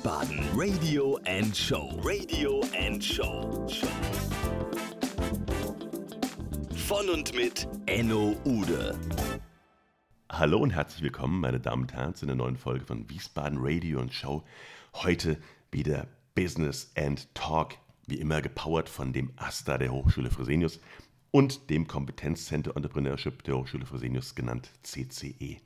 Wiesbaden Radio and Show. Radio and Show. Von und mit Enno Ude. Hallo und herzlich willkommen, meine Damen und Herren, zu einer neuen Folge von Wiesbaden Radio und Show. Heute wieder Business and Talk, wie immer gepowert von dem AStA der Hochschule Fresenius und dem Kompetenzcenter Entrepreneurship der Hochschule Fresenius, genannt CCE.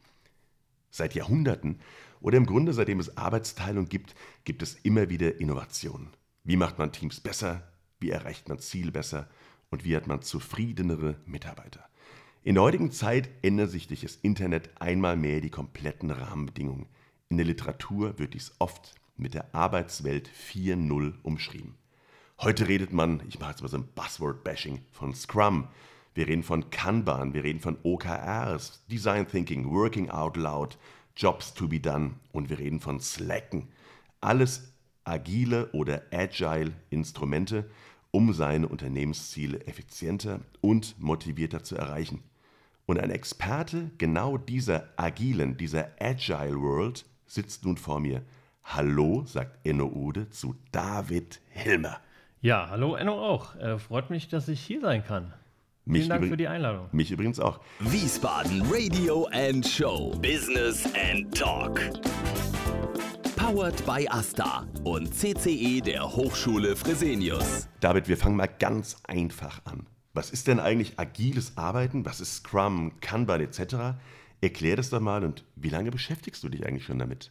Seit Jahrhunderten oder im Grunde seitdem es Arbeitsteilung gibt, gibt es immer wieder Innovationen. Wie macht man Teams besser? Wie erreicht man Ziele besser? Und wie hat man zufriedenere Mitarbeiter? In der heutigen Zeit ändert sich durch das Internet einmal mehr die kompletten Rahmenbedingungen. In der Literatur wird dies oft mit der Arbeitswelt 4.0 umschrieben. Heute redet man, ich mache jetzt mal so ein Buzzword-Bashing, von Scrum. Wir reden von Kanban, wir reden von OKRs, Design Thinking, Working Out Loud, Jobs to be done und wir reden von Slacken. Alles agile oder agile Instrumente, um seine Unternehmensziele effizienter und motivierter zu erreichen. Und ein Experte genau dieser agilen, dieser agile World sitzt nun vor mir. Hallo, sagt Enno Ude zu David Hilmer. Ja, hallo Enno auch. Äh, freut mich, dass ich hier sein kann. Vielen Dank für die Einladung. Mich übrigens auch. Wiesbaden Radio and Show. Business and Talk. Powered by Asta und CCE der Hochschule Fresenius. David, wir fangen mal ganz einfach an. Was ist denn eigentlich agiles Arbeiten? Was ist Scrum, Kanban etc.? Erklär das doch mal und wie lange beschäftigst du dich eigentlich schon damit?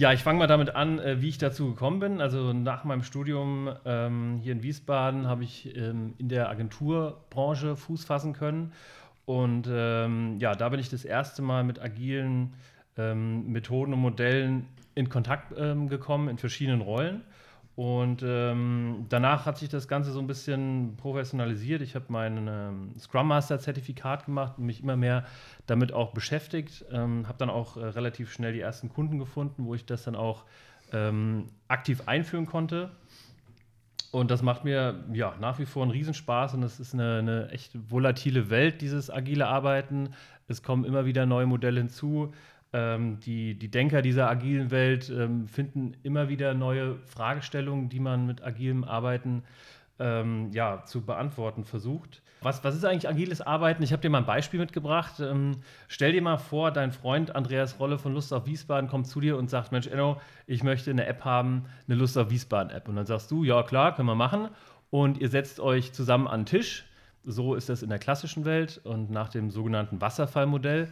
Ja, ich fange mal damit an, äh, wie ich dazu gekommen bin. Also nach meinem Studium ähm, hier in Wiesbaden habe ich ähm, in der Agenturbranche Fuß fassen können. Und ähm, ja, da bin ich das erste Mal mit agilen ähm, Methoden und Modellen in Kontakt ähm, gekommen, in verschiedenen Rollen. Und ähm, danach hat sich das Ganze so ein bisschen professionalisiert. Ich habe mein ähm, Scrum Master Zertifikat gemacht und mich immer mehr damit auch beschäftigt. Ähm, habe dann auch äh, relativ schnell die ersten Kunden gefunden, wo ich das dann auch ähm, aktiv einführen konnte. Und das macht mir ja nach wie vor einen Riesenspaß und es ist eine, eine echt volatile Welt, dieses agile Arbeiten. Es kommen immer wieder neue Modelle hinzu. Ähm, die, die Denker dieser agilen Welt ähm, finden immer wieder neue Fragestellungen, die man mit agilem Arbeiten ähm, ja, zu beantworten versucht. Was, was ist eigentlich agiles Arbeiten? Ich habe dir mal ein Beispiel mitgebracht. Ähm, stell dir mal vor, dein Freund Andreas Rolle von Lust auf Wiesbaden kommt zu dir und sagt: Mensch, Enno, ich möchte eine App haben, eine Lust auf Wiesbaden-App. Und dann sagst du: Ja, klar, können wir machen. Und ihr setzt euch zusammen an den Tisch. So ist das in der klassischen Welt und nach dem sogenannten Wasserfallmodell.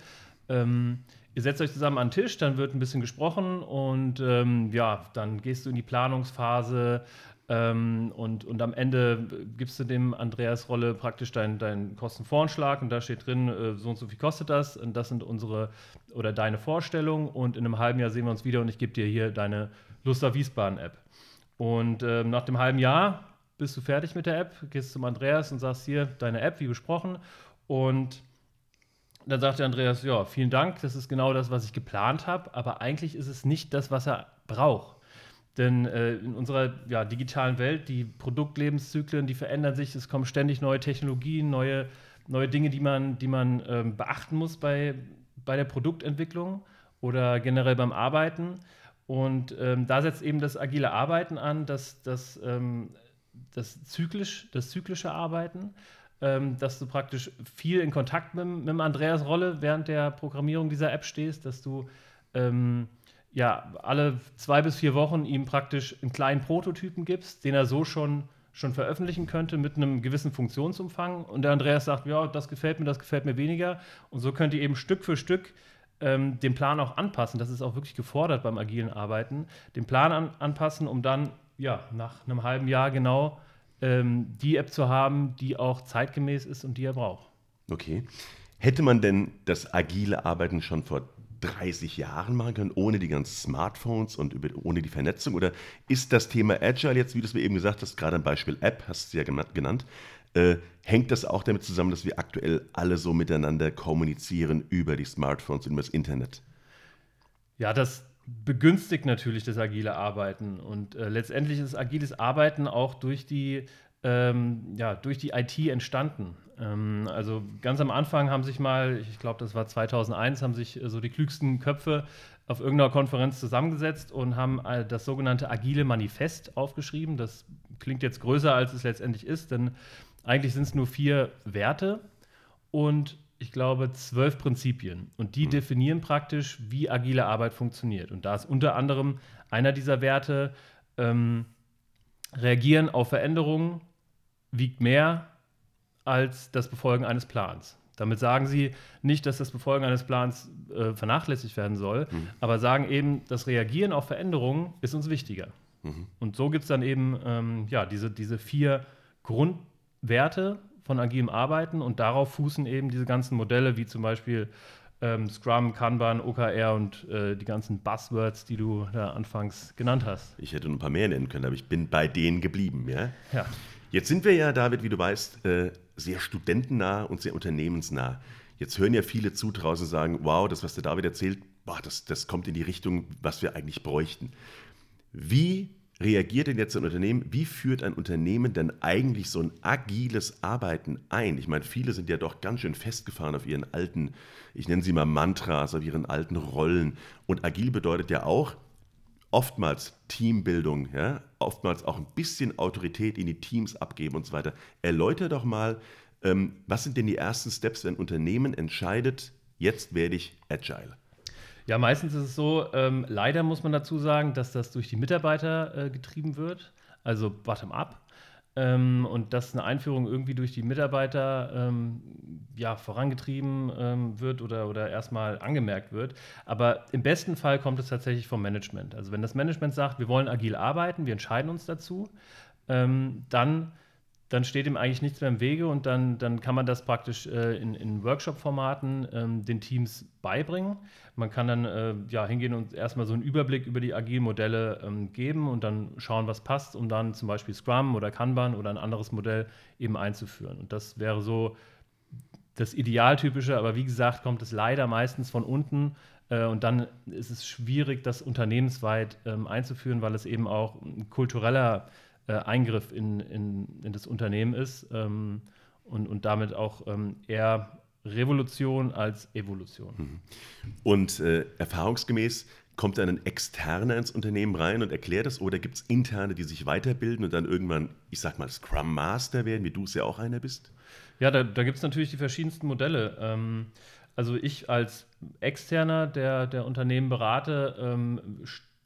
Ähm, Ihr setzt euch zusammen an den Tisch, dann wird ein bisschen gesprochen und ähm, ja, dann gehst du in die Planungsphase ähm, und, und am Ende gibst du dem Andreas Rolle praktisch deinen dein Kostenvoranschlag und da steht drin, äh, so und so viel kostet das und das sind unsere oder deine Vorstellungen und in einem halben Jahr sehen wir uns wieder und ich gebe dir hier deine Lust auf Wiesbaden-App. Und äh, nach dem halben Jahr bist du fertig mit der App, gehst zum Andreas und sagst hier deine App, wie besprochen und dann sagte Andreas, ja, vielen Dank, das ist genau das, was ich geplant habe, aber eigentlich ist es nicht das, was er braucht. Denn äh, in unserer ja, digitalen Welt, die Produktlebenszyklen, die verändern sich, es kommen ständig neue Technologien, neue, neue Dinge, die man, die man ähm, beachten muss bei, bei der Produktentwicklung oder generell beim Arbeiten. Und ähm, da setzt eben das agile Arbeiten an, das, das, ähm, das, zyklisch, das zyklische Arbeiten ähm, dass du praktisch viel in Kontakt mit, mit Andreas Rolle während der Programmierung dieser App stehst, dass du ähm, ja alle zwei bis vier Wochen ihm praktisch einen kleinen Prototypen gibst, den er so schon schon veröffentlichen könnte mit einem gewissen Funktionsumfang. Und der Andreas sagt, ja, das gefällt mir, das gefällt mir weniger. Und so könnt ihr eben Stück für Stück ähm, den Plan auch anpassen. Das ist auch wirklich gefordert beim agilen Arbeiten. Den Plan an, anpassen, um dann ja, nach einem halben Jahr genau ähm, die App zu haben, die auch zeitgemäß ist und die er braucht. Okay. Hätte man denn das agile Arbeiten schon vor 30 Jahren machen können, ohne die ganzen Smartphones und über, ohne die Vernetzung? Oder ist das Thema Agile jetzt, wie du es mir eben gesagt hast, gerade ein Beispiel App, hast du ja genannt, äh, hängt das auch damit zusammen, dass wir aktuell alle so miteinander kommunizieren über die Smartphones und über das Internet? Ja, das, begünstigt natürlich das agile Arbeiten. Und äh, letztendlich ist agiles Arbeiten auch durch die, äh, ähm, ja, durch die IT entstanden. Ähm, also ganz am Anfang haben sich mal, ich glaube, das war 2001, haben sich äh, so die klügsten Köpfe auf irgendeiner Konferenz zusammengesetzt und haben äh, das sogenannte Agile Manifest aufgeschrieben. Das klingt jetzt größer, als es letztendlich ist, denn eigentlich sind es nur vier Werte und ich glaube, zwölf Prinzipien. Und die mhm. definieren praktisch, wie agile Arbeit funktioniert. Und da ist unter anderem einer dieser Werte, ähm, reagieren auf Veränderungen wiegt mehr als das Befolgen eines Plans. Damit sagen sie nicht, dass das Befolgen eines Plans äh, vernachlässigt werden soll, mhm. aber sagen eben, das Reagieren auf Veränderungen ist uns wichtiger. Mhm. Und so gibt es dann eben ähm, ja, diese, diese vier Grundwerte von agilem Arbeiten und darauf fußen eben diese ganzen Modelle, wie zum Beispiel ähm, Scrum, Kanban, OKR und äh, die ganzen Buzzwords, die du da anfangs genannt hast. Ich hätte noch ein paar mehr nennen können, aber ich bin bei denen geblieben. Ja? ja. Jetzt sind wir ja, David, wie du weißt, äh, sehr studentennah und sehr unternehmensnah. Jetzt hören ja viele zu draußen und sagen, wow, das, was der David erzählt, boah, das, das kommt in die Richtung, was wir eigentlich bräuchten. Wie reagiert denn jetzt ein Unternehmen? Wie führt ein Unternehmen denn eigentlich so ein agiles Arbeiten ein? Ich meine, viele sind ja doch ganz schön festgefahren auf ihren alten, ich nenne sie mal Mantras, auf ihren alten Rollen. Und agil bedeutet ja auch oftmals Teambildung, ja? oftmals auch ein bisschen Autorität in die Teams abgeben und so weiter. Erläuter doch mal, ähm, was sind denn die ersten Steps, wenn ein Unternehmen entscheidet, jetzt werde ich agile? Ja, meistens ist es so, ähm, leider muss man dazu sagen, dass das durch die Mitarbeiter äh, getrieben wird, also bottom-up. Ähm, und dass eine Einführung irgendwie durch die Mitarbeiter ähm, ja, vorangetrieben ähm, wird oder, oder erstmal angemerkt wird. Aber im besten Fall kommt es tatsächlich vom Management. Also wenn das Management sagt, wir wollen agil arbeiten, wir entscheiden uns dazu, ähm, dann dann steht ihm eigentlich nichts mehr im Wege und dann, dann kann man das praktisch äh, in, in Workshop-Formaten ähm, den Teams beibringen. Man kann dann äh, ja, hingehen und erstmal so einen Überblick über die agilen Modelle ähm, geben und dann schauen, was passt, um dann zum Beispiel Scrum oder Kanban oder ein anderes Modell eben einzuführen. Und das wäre so das Idealtypische, aber wie gesagt, kommt es leider meistens von unten. Äh, und dann ist es schwierig, das unternehmensweit ähm, einzuführen, weil es eben auch ein kultureller äh, Eingriff in, in, in, das Unternehmen ist ähm, und, und damit auch ähm, eher Revolution als Evolution. Mhm. Und äh, erfahrungsgemäß kommt dann ein Externer ins Unternehmen rein und erklärt das oder gibt es Interne, die sich weiterbilden und dann irgendwann, ich sag mal, Scrum Master werden, wie du es ja auch einer bist? Ja, da, da gibt es natürlich die verschiedensten Modelle. Ähm, also ich als Externer, der, der Unternehmen berate, ähm,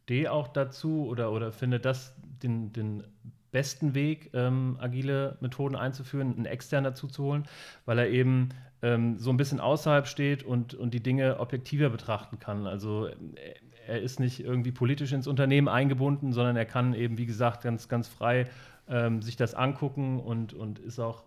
stehe auch dazu oder, oder finde das den, den besten Weg, ähm, agile Methoden einzuführen, einen extern dazu zu holen, weil er eben ähm, so ein bisschen außerhalb steht und, und die Dinge objektiver betrachten kann. Also er ist nicht irgendwie politisch ins Unternehmen eingebunden, sondern er kann eben, wie gesagt, ganz, ganz frei ähm, sich das angucken und, und ist auch,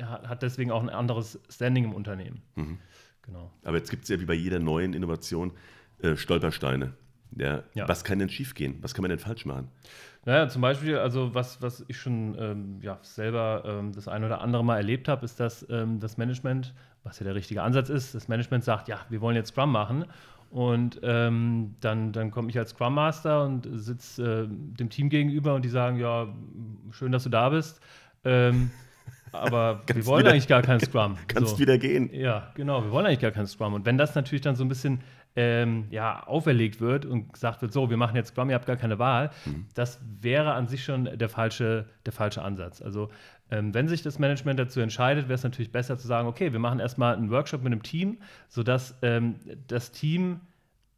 hat deswegen auch ein anderes Standing im Unternehmen. Mhm. Genau. Aber jetzt gibt es ja wie bei jeder neuen Innovation äh, Stolpersteine. Ja, ja. Was kann denn schiefgehen? Was kann man denn falsch machen? Naja, zum Beispiel, also was, was ich schon ähm, ja, selber ähm, das ein oder andere Mal erlebt habe, ist, dass ähm, das Management, was ja der richtige Ansatz ist, das Management sagt, ja, wir wollen jetzt Scrum machen. Und ähm, dann, dann komme ich als Scrum Master und sitze äh, dem Team gegenüber und die sagen, ja, schön, dass du da bist. Ähm, aber wir wollen wieder, eigentlich gar keinen Scrum. Kannst so. wieder gehen. Ja, genau, wir wollen eigentlich gar keinen Scrum. Und wenn das natürlich dann so ein bisschen ähm, ja, auferlegt wird und gesagt wird, so, wir machen jetzt Scrum, ihr habt gar keine Wahl, mhm. das wäre an sich schon der falsche, der falsche Ansatz. Also ähm, wenn sich das Management dazu entscheidet, wäre es natürlich besser zu sagen, okay, wir machen erstmal einen Workshop mit einem Team, sodass ähm, das Team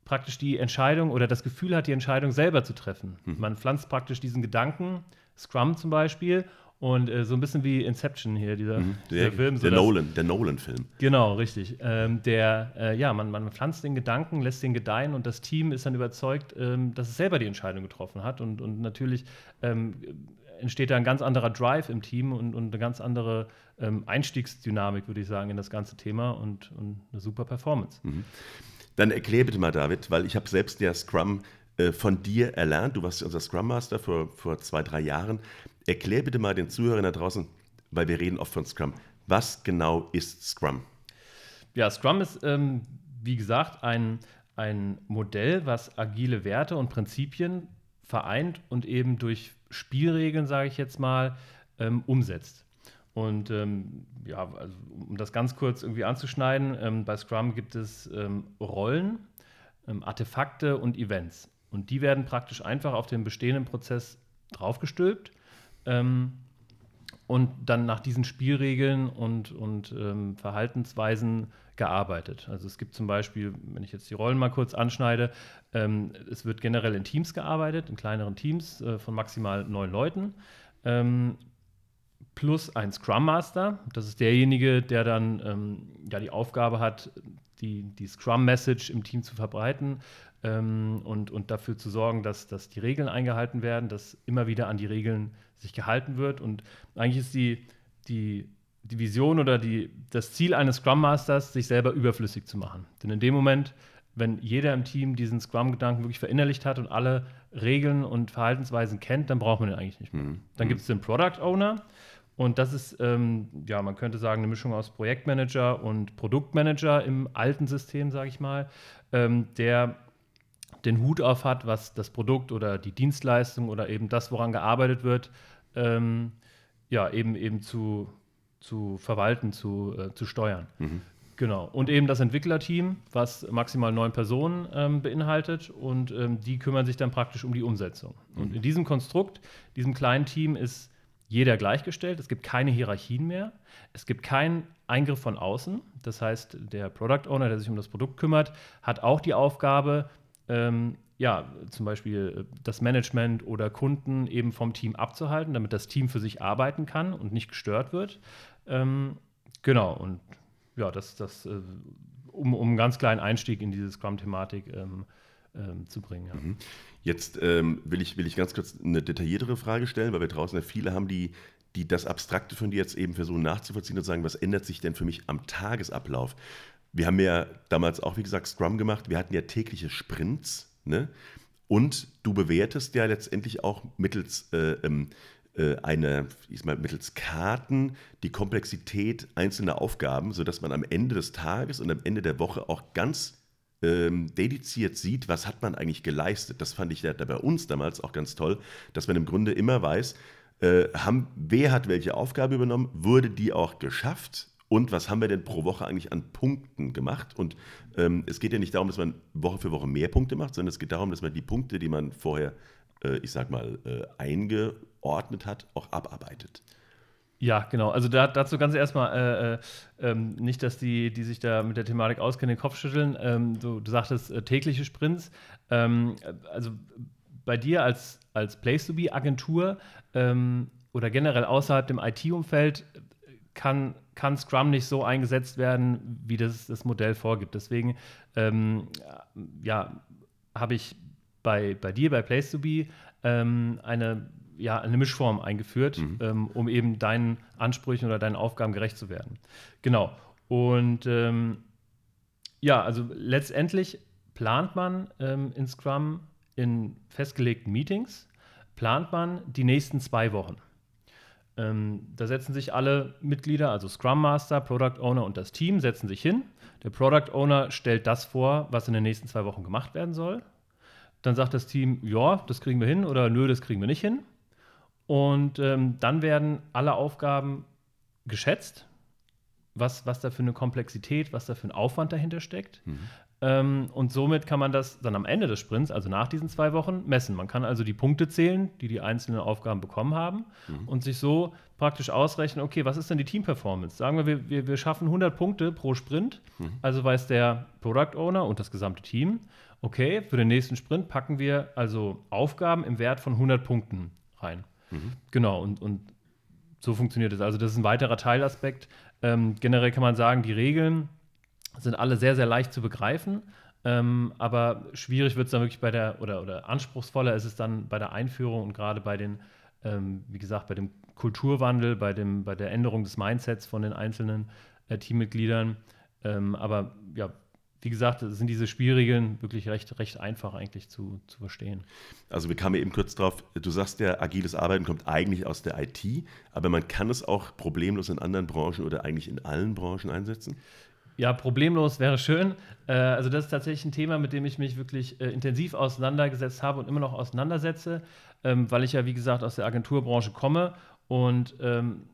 praktisch die Entscheidung oder das Gefühl hat, die Entscheidung selber zu treffen. Mhm. Man pflanzt praktisch diesen Gedanken, Scrum zum Beispiel, und äh, so ein bisschen wie Inception hier, dieser, mhm, der, dieser Film. So der Nolan, der Nolan-Film. Genau, richtig. Ähm, der, äh, ja, man, man pflanzt den Gedanken, lässt den gedeihen und das Team ist dann überzeugt, ähm, dass es selber die Entscheidung getroffen hat. Und, und natürlich ähm, entsteht da ein ganz anderer Drive im Team und, und eine ganz andere ähm, Einstiegsdynamik, würde ich sagen, in das ganze Thema und, und eine super Performance. Mhm. Dann erklär bitte mal, David, weil ich habe selbst ja Scrum äh, von dir erlernt. Du warst unser Scrum Master vor, vor zwei, drei Jahren. Erklär bitte mal den Zuhörern da draußen, weil wir reden oft von Scrum. Was genau ist Scrum? Ja, Scrum ist, ähm, wie gesagt, ein, ein Modell, was agile Werte und Prinzipien vereint und eben durch Spielregeln, sage ich jetzt mal, ähm, umsetzt. Und ähm, ja, also, um das ganz kurz irgendwie anzuschneiden, ähm, bei Scrum gibt es ähm, Rollen, ähm, Artefakte und Events. Und die werden praktisch einfach auf den bestehenden Prozess draufgestülpt ähm, und dann nach diesen Spielregeln und, und ähm, Verhaltensweisen gearbeitet. Also es gibt zum Beispiel, wenn ich jetzt die Rollen mal kurz anschneide, ähm, es wird generell in Teams gearbeitet, in kleineren Teams äh, von maximal neun Leuten. Ähm, plus ein Scrum Master. Das ist derjenige, der dann ähm, ja die Aufgabe hat, die, die Scrum-Message im Team zu verbreiten ähm, und, und dafür zu sorgen, dass, dass die Regeln eingehalten werden, dass immer wieder an die Regeln sich gehalten wird. Und eigentlich ist die, die, die Vision oder die, das Ziel eines Scrum Masters, sich selber überflüssig zu machen. Denn in dem Moment, wenn jeder im Team diesen Scrum-Gedanken wirklich verinnerlicht hat und alle Regeln und Verhaltensweisen kennt, dann braucht man den eigentlich nicht mehr. Mhm. Dann gibt es den Product Owner. Und das ist, ähm, ja, man könnte sagen, eine Mischung aus Projektmanager und Produktmanager im alten System, sage ich mal, ähm, der den Hut auf hat, was das Produkt oder die Dienstleistung oder eben das, woran gearbeitet wird, ähm, ja, eben, eben zu, zu verwalten, zu, äh, zu steuern. Mhm. Genau. Und eben das Entwicklerteam, was maximal neun Personen ähm, beinhaltet und ähm, die kümmern sich dann praktisch um die Umsetzung. Mhm. Und in diesem Konstrukt, diesem kleinen Team ist jeder gleichgestellt. Es gibt keine Hierarchien mehr. Es gibt keinen Eingriff von außen. Das heißt, der Product Owner, der sich um das Produkt kümmert, hat auch die Aufgabe, ähm, ja, zum Beispiel äh, das Management oder Kunden eben vom Team abzuhalten, damit das Team für sich arbeiten kann und nicht gestört wird. Ähm, genau, und ja, das, das äh, um, um einen ganz kleinen Einstieg in diese Scrum-Thematik ähm, ähm, zu bringen. Ja. Mhm. Jetzt ähm, will, ich, will ich ganz kurz eine detailliertere Frage stellen, weil wir draußen ja viele haben, die, die das Abstrakte von dir jetzt eben versuchen nachzuvollziehen und sagen, was ändert sich denn für mich am Tagesablauf? Wir haben ja damals auch, wie gesagt, Scrum gemacht. Wir hatten ja tägliche Sprints. Ne? Und du bewertest ja letztendlich auch mittels äh, ähm, äh, eine, ich mal, mittels Karten die Komplexität einzelner Aufgaben, sodass man am Ende des Tages und am Ende der Woche auch ganz ähm, dediziert sieht, was hat man eigentlich geleistet. Das fand ich ja bei uns damals auch ganz toll, dass man im Grunde immer weiß, äh, haben, wer hat welche Aufgabe übernommen, wurde die auch geschafft und was haben wir denn pro Woche eigentlich an Punkten gemacht. Und ähm, es geht ja nicht darum, dass man Woche für Woche mehr Punkte macht, sondern es geht darum, dass man die Punkte, die man vorher, äh, ich sag mal, äh, eingeordnet hat, auch abarbeitet. Ja, genau. Also da, dazu ganz erstmal äh, äh, ähm, nicht, dass die, die sich da mit der Thematik auskennen, den Kopf schütteln. Ähm, du, du, sagtest äh, tägliche Sprints. Ähm, also bei dir als, als Place-to-Be-Agentur ähm, oder generell außerhalb dem IT-Umfeld kann, kann Scrum nicht so eingesetzt werden, wie das das Modell vorgibt. Deswegen ähm, ja, habe ich bei, bei dir, bei Place-to-Be, ähm, eine ja, eine Mischform eingeführt, mhm. ähm, um eben deinen Ansprüchen oder deinen Aufgaben gerecht zu werden. Genau. Und ähm, ja, also letztendlich plant man ähm, in Scrum in festgelegten Meetings, plant man die nächsten zwei Wochen. Ähm, da setzen sich alle Mitglieder, also Scrum Master, Product Owner und das Team, setzen sich hin. Der Product Owner stellt das vor, was in den nächsten zwei Wochen gemacht werden soll. Dann sagt das Team, ja, das kriegen wir hin oder nö, das kriegen wir nicht hin. Und ähm, dann werden alle Aufgaben geschätzt, was, was da für eine Komplexität, was da für ein Aufwand dahinter steckt. Mhm. Ähm, und somit kann man das dann am Ende des Sprints, also nach diesen zwei Wochen, messen. Man kann also die Punkte zählen, die die einzelnen Aufgaben bekommen haben mhm. und sich so praktisch ausrechnen, okay, was ist denn die Team-Performance? Sagen wir, wir, wir schaffen 100 Punkte pro Sprint, mhm. also weiß der Product Owner und das gesamte Team, okay, für den nächsten Sprint packen wir also Aufgaben im Wert von 100 Punkten rein. Mhm. Genau, und, und so funktioniert es. Also das ist ein weiterer Teilaspekt. Ähm, generell kann man sagen, die Regeln sind alle sehr, sehr leicht zu begreifen. Ähm, aber schwierig wird es dann wirklich bei der, oder, oder anspruchsvoller ist es dann bei der Einführung und gerade bei den, ähm, wie gesagt, bei dem Kulturwandel, bei, dem, bei der Änderung des Mindsets von den einzelnen äh, Teammitgliedern. Ähm, aber ja, wie gesagt, sind diese Spielregeln wirklich recht, recht einfach eigentlich zu, zu verstehen. Also wir kamen eben kurz drauf, du sagst ja, agiles Arbeiten kommt eigentlich aus der IT, aber man kann es auch problemlos in anderen Branchen oder eigentlich in allen Branchen einsetzen? Ja, problemlos wäre schön. Äh, also das ist tatsächlich ein Thema, mit dem ich mich wirklich äh, intensiv auseinandergesetzt habe und immer noch auseinandersetze, ähm, weil ich ja, wie gesagt, aus der Agenturbranche komme und ähm,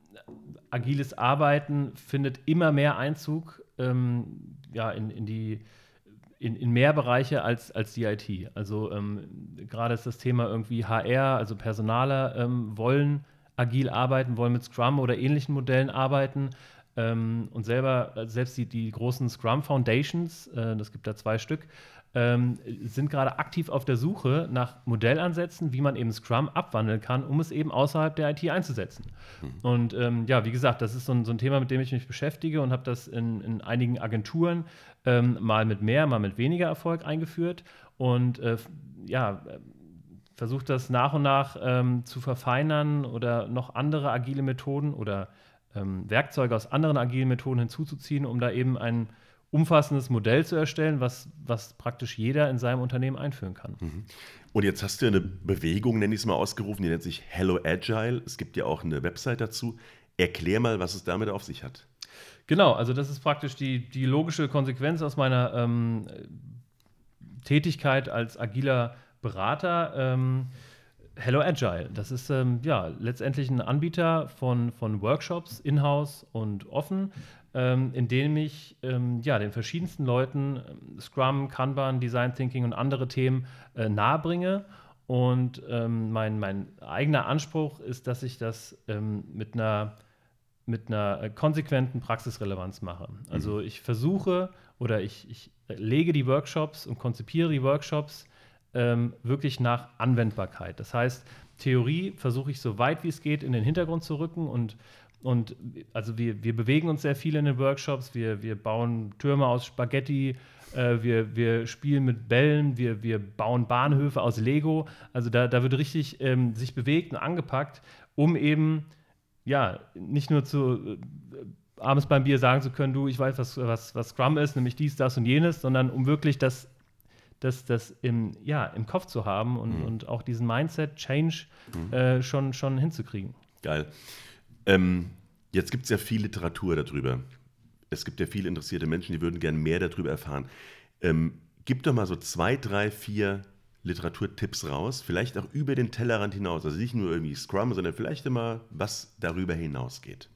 agiles Arbeiten findet immer mehr Einzug ähm, ja, in, in die in, in, mehr Bereiche als, als die IT. Also ähm, gerade ist das Thema irgendwie HR, also Personaler ähm, wollen agil arbeiten, wollen mit Scrum oder ähnlichen Modellen arbeiten. Ähm, und selber, selbst die, die großen Scrum Foundations, äh, das gibt da zwei Stück, ähm, sind gerade aktiv auf der Suche nach Modellansätzen, wie man eben Scrum abwandeln kann, um es eben außerhalb der IT einzusetzen. Mhm. Und ähm, ja, wie gesagt, das ist so ein, so ein, Thema, mit dem ich mich beschäftige und habe das in, in, einigen Agenturen ähm, mal mit mehr, mal mit weniger Erfolg eingeführt. Und äh, ja, versucht das nach und nach ähm, zu verfeinern oder noch andere agile Methoden oder ähm, Werkzeuge aus anderen agilen Methoden hinzuzuziehen, um da eben ein umfassendes Modell zu erstellen, was, was praktisch jeder in seinem Unternehmen einführen kann. Mhm. Und jetzt hast du eine Bewegung, nenne ich es mal, ausgerufen, die nennt sich Hello Agile. Es gibt ja auch eine Website dazu. Erklär mal, was es damit auf sich hat. Genau, also das ist praktisch die, die logische Konsequenz aus meiner ähm, Tätigkeit als agiler Berater. Ähm, Hello Agile, das ist ähm, ja letztendlich ein Anbieter von, von Workshops, in-house und offen, ähm, in dem ich ähm, ja, den verschiedensten Leuten ähm, Scrum, Kanban, Design Thinking und andere Themen äh, nahebringe. Und ähm, mein, mein eigener Anspruch ist, dass ich das ähm, mit einer mit einer äh, konsequenten Praxisrelevanz mache. Also mhm. ich versuche oder ich, ich lege die Workshops und konzipiere die Workshops ähm, wirklich nach Anwendbarkeit. Das heißt, Theorie versuche ich so weit wie es geht in den Hintergrund zu rücken und und also wir, wir bewegen uns sehr viel in den Workshops, wir, wir bauen Türme aus Spaghetti, äh, wir, wir spielen mit Bällen, wir, wir bauen Bahnhöfe aus Lego. Also da, da wird richtig ähm, sich bewegt und angepackt, um eben ja nicht nur zu äh, abends beim Bier sagen zu können, du, ich weiß, was, was, was Scrum ist, nämlich dies, das und jenes, sondern um wirklich das das, das im, ja, im Kopf zu haben und, mhm. und auch diesen Mindset-Change mhm. äh, schon, schon hinzukriegen. Geil. Ähm, jetzt gibt es ja viel Literatur darüber. Es gibt ja viele interessierte Menschen, die würden gerne mehr darüber erfahren. Ähm, gib doch mal so zwei, drei, vier Literaturtipps raus, vielleicht auch über den Tellerrand hinaus. Also nicht nur irgendwie Scrum, sondern vielleicht immer, was darüber hinausgeht.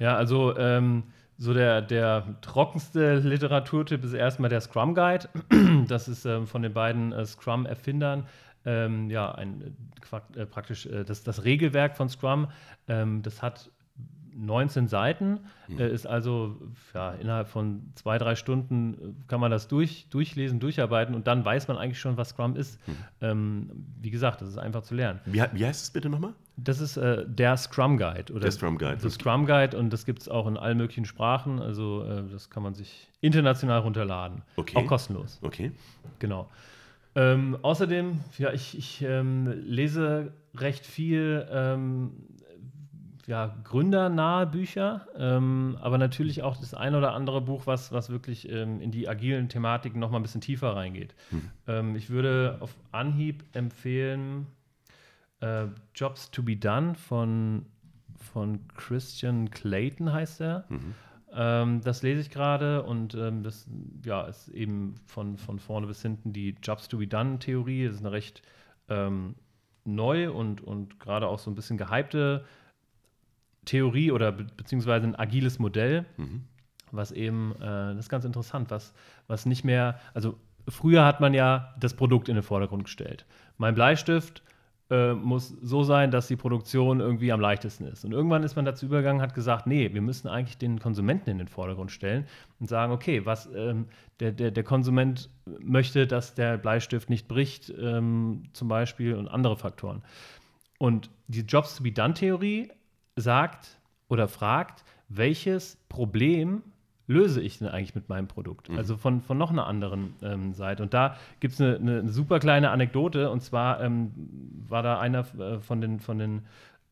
Ja, also ähm, so der, der trockenste Literaturtipp ist erstmal der Scrum Guide. Das ist ähm, von den beiden äh, Scrum-Erfindern ähm, ja, ein, äh, praktisch äh, das, das Regelwerk von Scrum. Ähm, das hat 19 Seiten, mhm. äh, ist also ja, innerhalb von zwei, drei Stunden äh, kann man das durch, durchlesen, durcharbeiten und dann weiß man eigentlich schon, was Scrum ist. Mhm. Ähm, wie gesagt, das ist einfach zu lernen. Wie, wie heißt es bitte nochmal? Das ist äh, der Scrum Guide. Oder der Scrum Guide. Der Scrum Guide und das gibt es auch in allen möglichen Sprachen. Also äh, das kann man sich international runterladen. Okay. Auch kostenlos. Okay. Genau. Ähm, außerdem, ja, ich, ich ähm, lese recht viel ähm, ja, gründernahe Bücher, ähm, aber natürlich auch das ein oder andere Buch, was, was wirklich ähm, in die agilen Thematiken noch mal ein bisschen tiefer reingeht. Mhm. Ähm, ich würde auf Anhieb empfehlen äh, Jobs to be Done von, von Christian Clayton heißt er. Mhm. Ähm, das lese ich gerade und ähm, das ja, ist eben von, von vorne bis hinten die Jobs to be Done Theorie. Das ist eine recht ähm, neu und, und gerade auch so ein bisschen gehypte Theorie oder be beziehungsweise ein agiles Modell, mhm. was eben, äh, das ist ganz interessant, was, was nicht mehr, also früher hat man ja das Produkt in den Vordergrund gestellt. Mein Bleistift äh, muss so sein, dass die Produktion irgendwie am leichtesten ist. Und irgendwann ist man dazu übergegangen, hat gesagt, nee, wir müssen eigentlich den Konsumenten in den Vordergrund stellen und sagen, okay, was ähm, der, der, der Konsument möchte, dass der Bleistift nicht bricht, ähm, zum Beispiel, und andere Faktoren. Und die Jobs-to-be-done-Theorie sagt oder fragt, welches Problem löse ich denn eigentlich mit meinem Produkt? Mhm. Also von, von noch einer anderen ähm, Seite. Und da gibt es eine, eine, super kleine Anekdote. Und zwar ähm, war da einer äh, von den, von den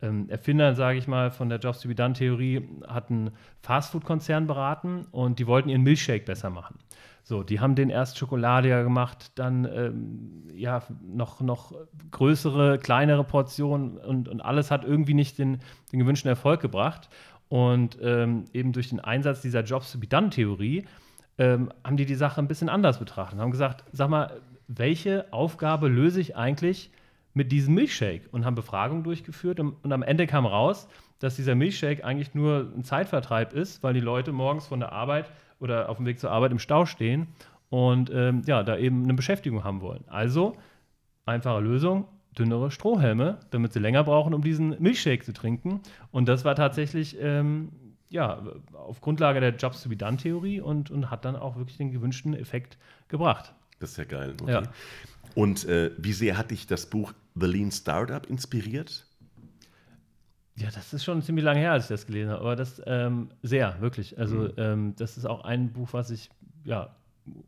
ähm, Erfindern, sage ich mal, von der Jobs to be Done-Theorie, hat einen Fastfood-Konzern beraten und die wollten ihren Milchshake besser machen. So, die haben den erst schokoladiger gemacht, dann ähm, ja noch, noch größere, kleinere Portionen und, und alles hat irgendwie nicht den, den gewünschten Erfolg gebracht. Und ähm, eben durch den Einsatz dieser Jobs-to-be-done-Theorie ähm, haben die die Sache ein bisschen anders betrachtet haben gesagt, sag mal, welche Aufgabe löse ich eigentlich mit diesem Milchshake? Und haben Befragungen durchgeführt und, und am Ende kam raus, dass dieser Milchshake eigentlich nur ein Zeitvertreib ist, weil die Leute morgens von der Arbeit oder auf dem Weg zur Arbeit im Stau stehen und ähm, ja, da eben eine Beschäftigung haben wollen. Also, einfache Lösung, dünnere Strohhelme, damit sie länger brauchen, um diesen Milchshake zu trinken. Und das war tatsächlich ähm, ja, auf Grundlage der Jobs to be done Theorie und, und hat dann auch wirklich den gewünschten Effekt gebracht. Das ist ja geil. Okay. Ja. Und äh, wie sehr hat dich das Buch The Lean Startup inspiriert? Ja, das ist schon ziemlich lange her, als ich das gelesen habe, aber das ähm, sehr, wirklich. Also, Mhm. ähm, das ist auch ein Buch, was ich ja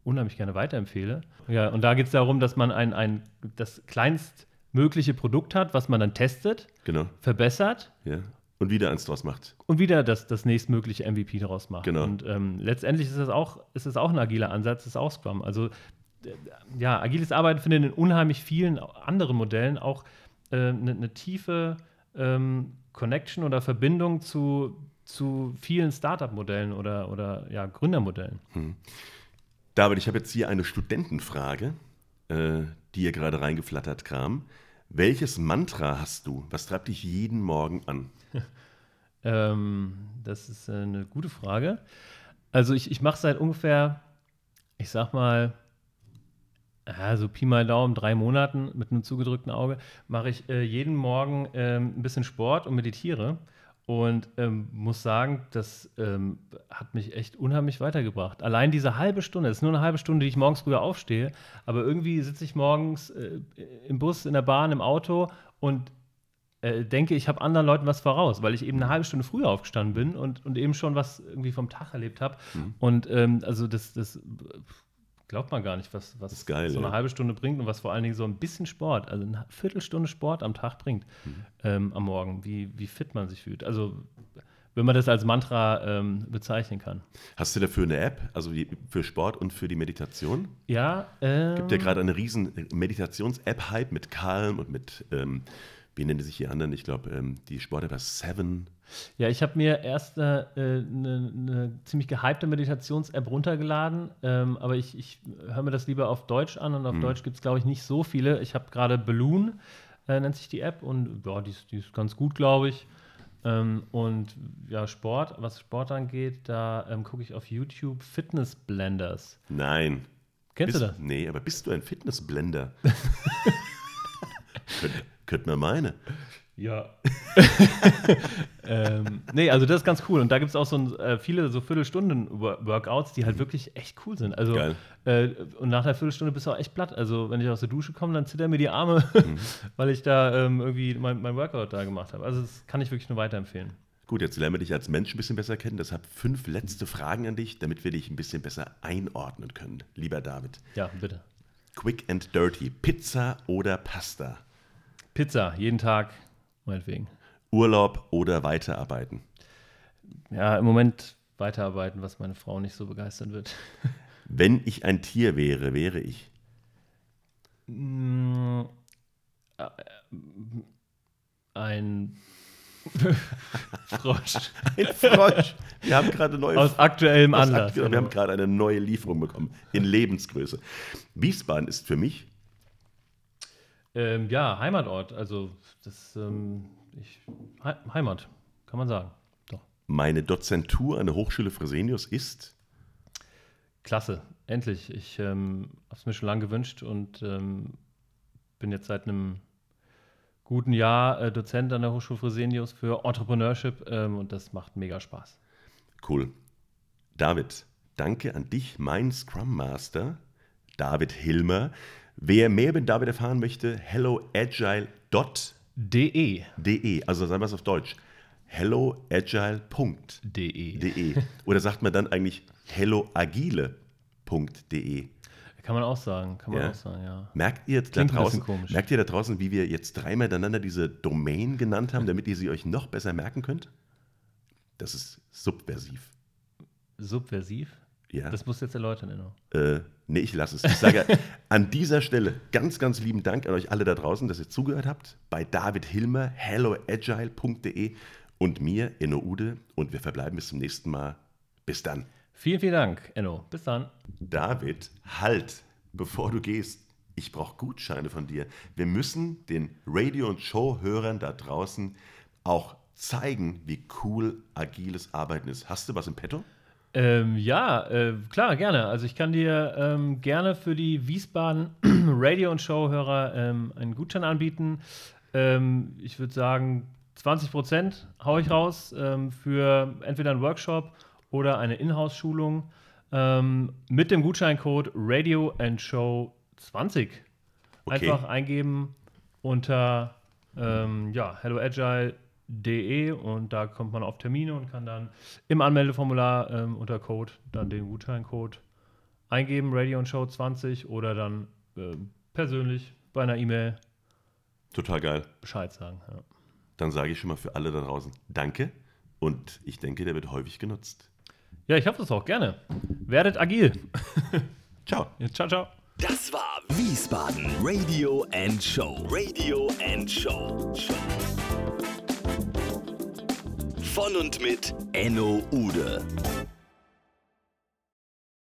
unheimlich gerne weiterempfehle. Ja, und da geht es darum, dass man ein, ein das kleinstmögliche Produkt hat, was man dann testet, Genau. verbessert Ja. Und wieder eins draus macht. und wieder das, das nächstmögliche MVP daraus macht. Genau. Und ähm, letztendlich ist es auch, ist es auch ein agiler Ansatz, ist auch Scrum. Also ja, agiles Arbeiten findet in unheimlich vielen anderen Modellen auch eine äh, ne tiefe ähm, Connection oder Verbindung zu, zu vielen Startup-Modellen oder, oder ja, Gründermodellen. David, ich habe jetzt hier eine Studentenfrage, äh, die hier gerade reingeflattert kam. Welches Mantra hast du? Was treibt dich jeden Morgen an? Ähm, das ist äh, eine gute Frage. Also ich, ich mache seit ungefähr, ich sag mal, ja, so Pi mal Daumen, drei Monaten mit einem zugedrückten Auge, mache ich äh, jeden Morgen ähm, ein bisschen Sport und meditiere. Und ähm, muss sagen, das ähm, hat mich echt unheimlich weitergebracht. Allein diese halbe Stunde, es ist nur eine halbe Stunde, die ich morgens früher aufstehe, aber irgendwie sitze ich morgens äh, im Bus, in der Bahn, im Auto und äh, denke, ich habe anderen Leuten was voraus, weil ich eben eine halbe Stunde früher aufgestanden bin und, und eben schon was irgendwie vom Tag erlebt habe. Und ähm, also das, das glaubt man gar nicht, was, was geil, so eine ja. halbe Stunde bringt und was vor allen Dingen so ein bisschen Sport, also eine Viertelstunde Sport am Tag bringt ähm, am Morgen, wie, wie fit man sich fühlt. Also wenn man das als Mantra ähm, bezeichnen kann. Hast du dafür eine App, also die- für Sport und für die Meditation? Ja, ähm, Gibt ja gerade eine riesen Meditations-App-Hype mit Calm und mit, ähm, wie nennen sich die anderen? Ich glaube, ähm, die Sport-App ist Seven. Ja, ich habe mir erst eine, äh, eine, eine ziemlich gehypte Meditations-App runtergeladen, ähm, aber ich, ich höre mir das lieber auf Deutsch an und auf Mhm. Deutsch gibt es, glaube ich, nicht so viele. Ich habe gerade Balloon, äh, nennt sich die App, und ja, die ist, die ist ganz gut, glaube ich. Ähm, und ja, Sport, was Sport angeht, da ähm, gucke ich auf YouTube Fitness Blenders. Nein. Kennst bist, du das? Nee, aber bist du ein Fitnessblender? Könnte könnt man meine. Ja. ähm, nee, also das ist ganz cool. Und da gibt es auch so ein, äh, viele so Viertelstunden-Workouts, die halt wirklich echt cool sind. Also, Geil. Äh, und nach einer Viertelstunde bist du auch echt platt. Also, wenn ich aus der Dusche komme, dann zittern mir die Arme, Mhm. weil ich da ähm, irgendwie mein, mein Workout da gemacht habe. Also, das kann ich wirklich nur weiterempfehlen. Gut, jetzt lernen wir dich als Mensch ein bisschen besser kennen. Deshalb fünf letzte Fragen an dich, damit wir dich ein bisschen besser einordnen können. Lieber David. Ja, bitte. Quick and dirty. Pizza oder Pasta? Pizza, jeden Tag, meinetwegen. Urlaub oder Weiterarbeiten? Ja, im Moment weiterarbeiten, was meine Frau nicht so begeistern wird. Wenn ich ein Tier wäre, wäre ich. Mm, äh, Ein Frosch. Ein Frosch. Wir haben gerade neue Aus aktuellem aus Anlass. aktuell- Wir haben gerade eine neue Lieferung bekommen in Lebensgröße. Wiesbaden ist für mich ähm, ja, Heimatort. Also, das ähm, ich, He Heimat, kann man sagen. Doch. meine Dozentur an der Hochschule Fresenius ist Klasse, endlich. Ich ähm, habe es mir schon lange gewünscht und ähm, bin jetzt seit einem guten Jahr äh, Dozent an der Hochschule Fresenius für Entrepreneurship ähm, und das macht mega Spaß. cool. David, danke an dich, mein Scrum Master, David Hilmer. Wer mehr über David erfahren möchte, helloagile.de. De. Also sagen wir es auf Deutsch. helloagile.de. De. Oder sagt man dann eigentlich helloagile.de? Kann man auch sagen, kann man Ja. auch sagen, ja. Merkt ihr, da Klingt draußen, merkt ihr da draußen, wie wir jetzt dreimal hintereinander diese Domain genannt haben, damit ihr sie euch noch besser merken könnt? Das ist subversiv. Subversiv? Ja. Das musst du jetzt erläutern, Enno. Äh, nee, ich lasse es. Ich sage an dieser Stelle ganz, ganz lieben Dank an euch alle da draußen, dass ihr zugehört habt. Bei David Hilmer, helloagile.de und mir, Enno Ude. Und wir verbleiben bis zum nächsten Mal. Bis dann. Vielen, vielen Dank, Enno. Bis dann. David, halt, bevor du gehst. Ich brauche Gutscheine von dir. Wir müssen den Radio- und Show-Hörern da draußen auch zeigen, wie cool agiles Arbeiten ist. Hast du was im Petto? Ähm, ja, äh, klar, gerne. Also ich kann dir ähm, gerne für die Wiesbaden Radio- und Show-Hörer ähm, einen Gutschein anbieten. Ähm, ich würde sagen, 20 Prozent haue ich raus ähm, für entweder einen Workshop oder eine Inhouse-Schulung ähm, mit dem Gutscheincode Radio and Show 20. Okay. Einfach eingeben unter ja, helloagile.de und da kommt man auf Termine und kann dann im Anmeldeformular ähm, unter Code dann den Gutscheincode eingeben, Radio und Show 20 oder dann ähm, persönlich bei einer E-Mail Total geil. Bescheid sagen. Ja. Dann sage ich schon mal für alle da draußen Danke und ich denke, der wird häufig genutzt. ja, ich hoffe es auch gerne. Werdet agil. Ciao. ciao, ciao. Das war Wiesbaden Radio and Show. Radio and Show. Von und mit Enno Ude.